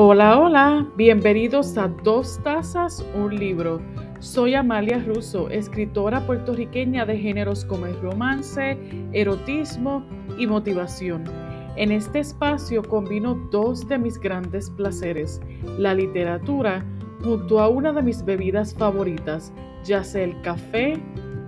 Hola, hola, bienvenidos a Dos Tazas, un libro. Soy Amalia Russo, escritora puertorriqueña de géneros como el romance, erotismo y motivación. En este espacio combino dos de mis grandes placeres, la literatura junto a una de mis bebidas favoritas, ya sea el café,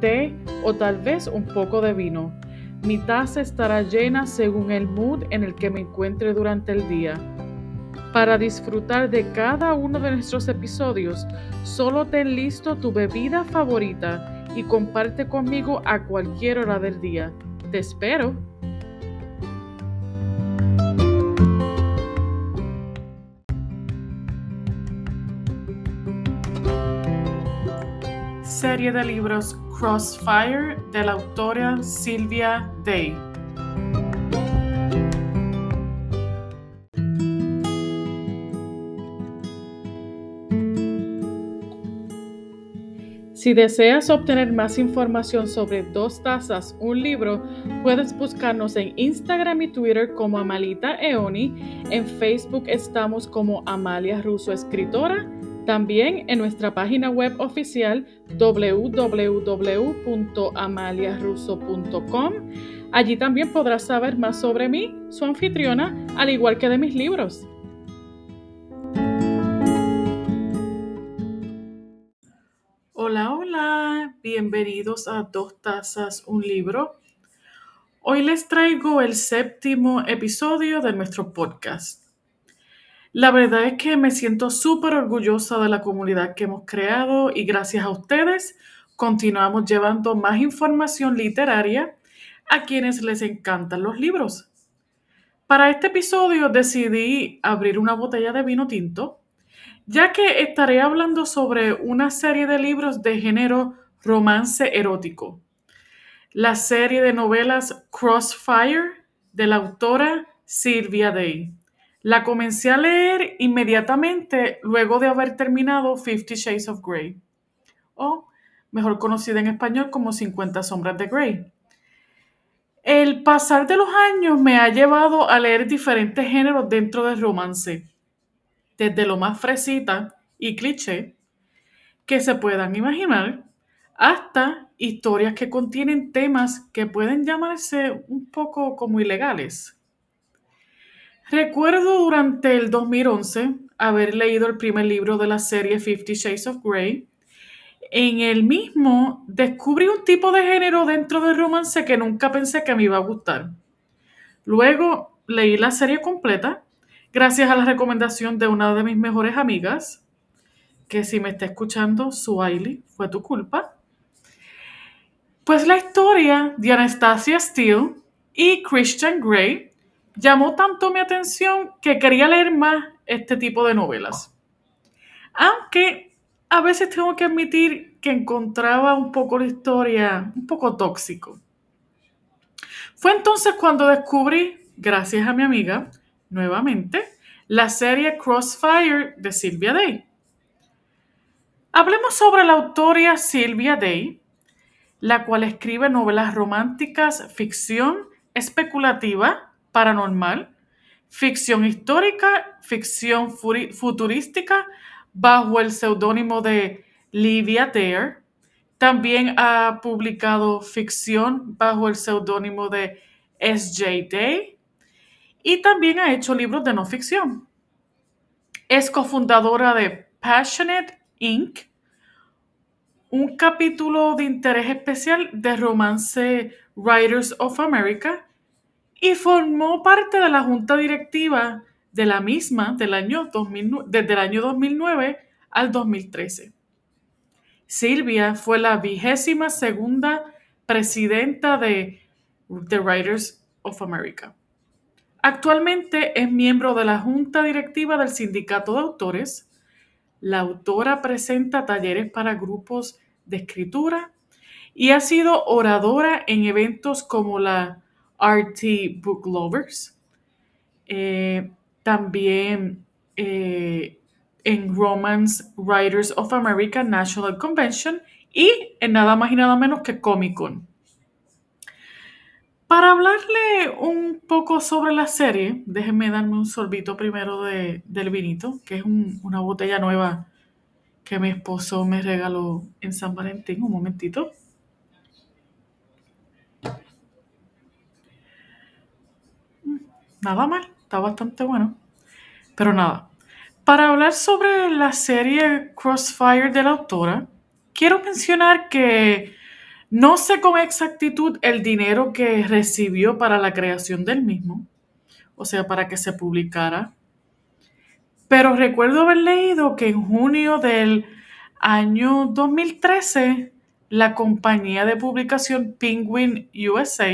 té o tal vez un poco de vino. Mi taza estará llena según el mood en el que me encuentre durante el día. Para disfrutar de cada uno de nuestros episodios, solo ten listo tu bebida favorita y comparte conmigo a cualquier hora del día. Te espero. Serie de libros Crossfire de la autora Sylvia Day. Si deseas obtener más información sobre Dos Tazas, un libro, puedes buscarnos en Instagram y Twitter como Amalita Eoni. En Facebook estamos como Amalia Russo Escritora. También en nuestra página web oficial www.amaliarusso.com. Allí también podrás saber más sobre mí, su anfitriona, al igual que de mis libros. Bienvenidos a Dos Tazas, un libro. Hoy les traigo el séptimo episodio de nuestro podcast. La verdad es que me siento súper orgullosa de la comunidad que hemos creado y gracias a ustedes continuamos llevando más información literaria a quienes les encantan los libros. Para este episodio decidí abrir una botella de vino tinto ya que estaré hablando sobre una serie de libros de género romance erótico. La serie de novelas Crossfire de la autora Sylvia Day. La comencé a leer inmediatamente luego de haber terminado Fifty Shades of Grey, o mejor conocida en español como 50 Sombras de Grey. El pasar de los años me ha llevado a leer diferentes géneros dentro del romance desde lo más fresita y cliché que se puedan imaginar hasta historias que contienen temas que pueden llamarse un poco como ilegales. Recuerdo durante el 2011 haber leído el primer libro de la serie Fifty Shades of Grey. En el mismo descubrí un tipo de género dentro del romance que nunca pensé que me iba a gustar. Luego leí la serie completa gracias a la recomendación de una de mis mejores amigas, que si me está escuchando, Suaili, fue tu culpa. Pues la historia de Anastasia Steele y Christian Grey llamó tanto mi atención que quería leer más este tipo de novelas. Aunque a veces tengo que admitir que encontraba un poco la historia un poco tóxico. Fue entonces cuando descubrí, gracias a mi amiga, nuevamente, la serie Crossfire de Sylvia Day. Hablemos sobre la autora Sylvia Day, la cual escribe novelas románticas, ficción, especulativa, paranormal, ficción histórica, ficción futurística, bajo el seudónimo de Livia Dare. También ha publicado ficción bajo el seudónimo de S.J. Day y también ha hecho libros de no ficción. Es cofundadora de Passionate Inc., un capítulo de interés especial de Romance Writers of America y formó parte de la junta directiva de la misma del año desde el año 2009 al 2013. Silvia fue la vigésima segunda presidenta de The Writers of America. Actualmente es miembro de la junta directiva del Sindicato de Autores. La autora presenta talleres para grupos de escritura y ha sido oradora en eventos como la RT Book Lovers, eh, también eh, en Romance Writers of America National Convention y en nada más y nada menos que Comic Con. Para hablarle un poco sobre la serie, déjenme darme un sorbito primero de, del vinito, que es un- una botella nueva que mi esposo me regaló en San Valentín. Un momentito. Nada mal, está bastante bueno. Pero nada, para hablar sobre la serie Crossfire de la autora, quiero mencionar que no sé con exactitud el dinero que recibió para la creación del mismo, o sea, para que se publicara, pero recuerdo haber leído que en junio del año 2013, la compañía de publicación Penguin USA,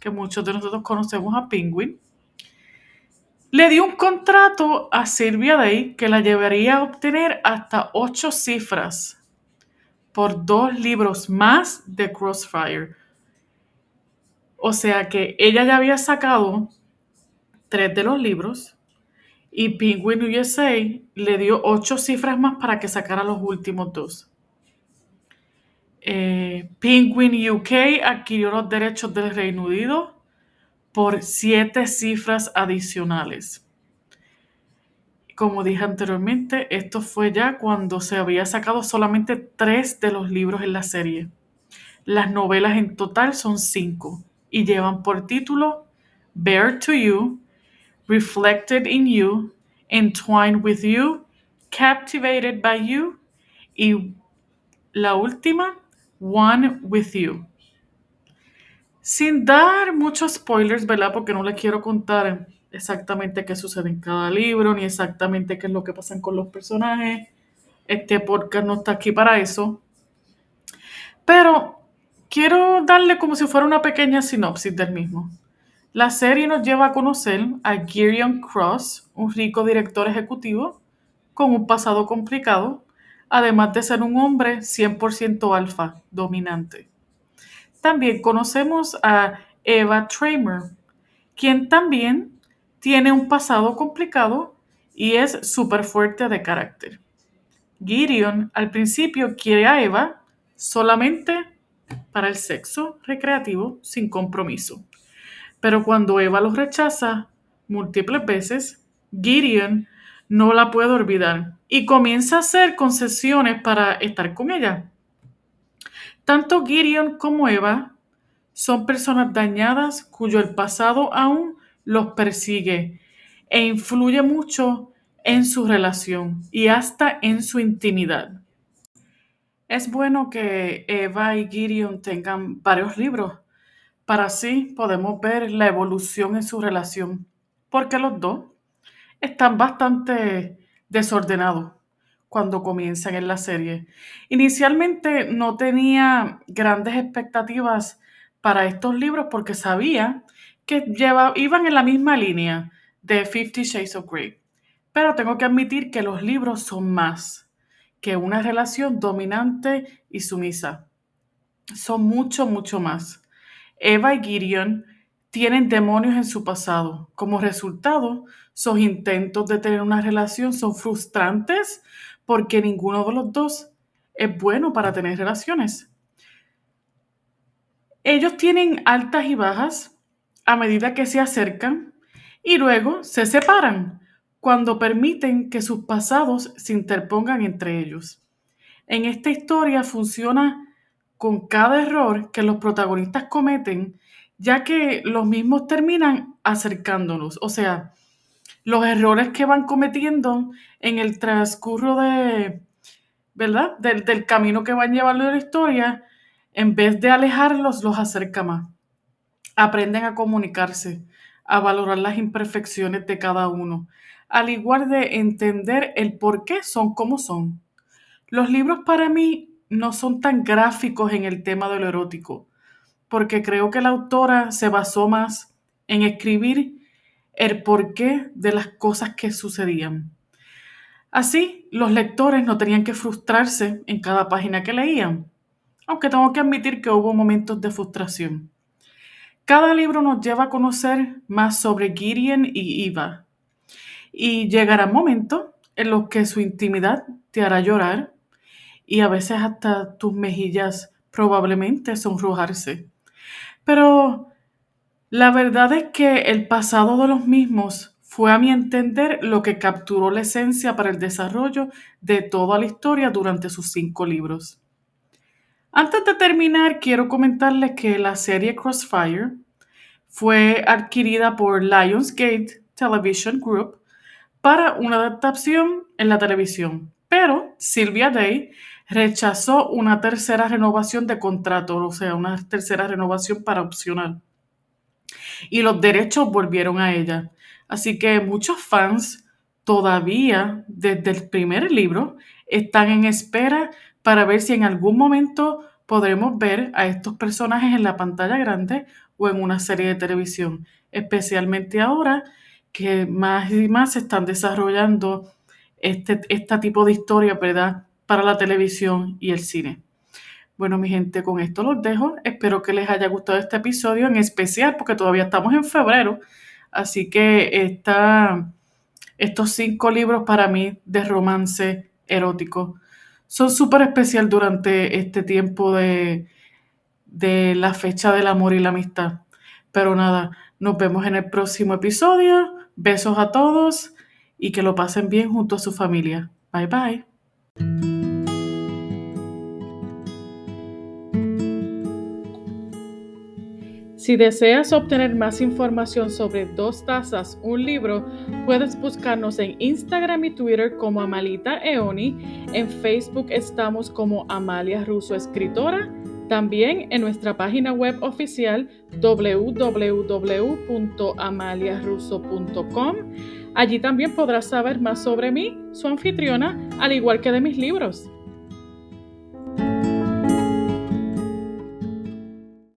que muchos de nosotros conocemos a Penguin, le dio un contrato a Sylvia Day que la llevaría a obtener hasta ocho cifras por dos libros más de Crossfire. O sea que ella ya había sacado tres de los libros y Penguin USA le dio ocho cifras más para que sacara los últimos dos. Eh, Penguin UK adquirió los derechos del Reino Unido por siete cifras adicionales. Como dije anteriormente, esto fue ya cuando se había sacado solamente tres de los libros en la serie. Las novelas en total son cinco y llevan por título Bare to You, Reflected in You, Entwined with You, Captivated by You y la última, One with You. Sin dar muchos spoilers, ¿verdad? Porque no les quiero contar exactamente qué sucede en cada libro, ni exactamente qué es lo que pasa con los personajes. Este podcast no está aquí para eso. Pero quiero darle como si fuera una pequeña sinopsis del mismo. La serie nos lleva a conocer a Gideon Cross, un rico director ejecutivo con un pasado complicado, además de ser un hombre 100% alfa, dominante. También conocemos a Eva Tramer, quien también tiene un pasado complicado y es súper fuerte de carácter. Gideon al principio quiere a Eva solamente para el sexo recreativo sin compromiso. Pero cuando Eva lo rechaza múltiples veces, Gideon no la puede olvidar y comienza a hacer concesiones para estar con ella. Tanto Gideon como Eva son personas dañadas cuyo el pasado aún los persigue e influye mucho en su relación y hasta en su intimidad. Es bueno que Eva y Gideon tengan varios libros para así podemos ver la evolución en su relación, porque los dos están bastante desordenados cuando comienzan en la serie. Inicialmente no tenía grandes expectativas para estos libros porque sabía que lleva, iban en la misma línea de Fifty Shades of Grey. Pero tengo que admitir que los libros son más que una relación dominante y sumisa. Son mucho, mucho más. Eva y Gideon tienen demonios en su pasado. Como resultado, sus intentos de tener una relación son frustrantes porque ninguno de los dos es bueno para tener relaciones. Ellos tienen altas y bajas a medida que se acercan y luego se separan cuando permiten que sus pasados se interpongan entre ellos. En esta historia funciona con cada error que los protagonistas cometen, ya que los mismos terminan acercándonos. O sea, los errores que van cometiendo en el transcurso de, ¿verdad? Del, del camino que van llevando la historia, en vez de alejarlos, los acerca más. Aprenden a comunicarse, a valorar las imperfecciones de cada uno, al igual de entender el por qué son como son. Los libros para mí no son tan gráficos en el tema de lo erótico, porque creo que la autora se basó más en escribir el porqué de las cosas que sucedían. Así, los lectores no tenían que frustrarse en cada página que leían, aunque tengo que admitir que hubo momentos de frustración. Cada libro nos lleva a conocer más sobre Gideon y Eva, y llegará momentos en los que su intimidad te hará llorar y a veces hasta tus mejillas probablemente sonrojarse. Pero La verdad es que el pasado de los mismos fue a mi entender lo que capturó la esencia para el desarrollo de toda la historia durante sus cinco libros. Antes de terminar, quiero comentarles que la serie Crossfire fue adquirida por Lionsgate Television Group para una adaptación en la televisión, pero Sylvia Day rechazó una tercera renovación de contrato, o sea, una tercera renovación para opcional. Y los derechos volvieron a ella. Así que muchos fans todavía, desde el primer libro, están en espera para ver si en algún momento podremos ver a estos personajes en la pantalla grande o en una serie de televisión, especialmente ahora que más y más se están desarrollando este, este tipo de historia, ¿verdad? Para la televisión y el cine. Bueno, mi gente, con esto los dejo. Espero que les haya gustado este episodio en especial porque todavía estamos en febrero. Así que esta, estos cinco libros para mí de romance erótico son súper especial durante este tiempo de, de la fecha del amor y la amistad. Pero nada, nos vemos en el próximo episodio. Besos a todos y que lo pasen bien junto a su familia. Bye bye. Si deseas obtener más información sobre Dos Tazas, un libro, puedes buscarnos en Instagram y Twitter como Amalita Eoni. En Facebook estamos como Amalia Russo Escritora. También en nuestra página web oficial www.amaliarusso.com. Allí también podrás saber más sobre mí, su anfitriona, al igual que de mis libros.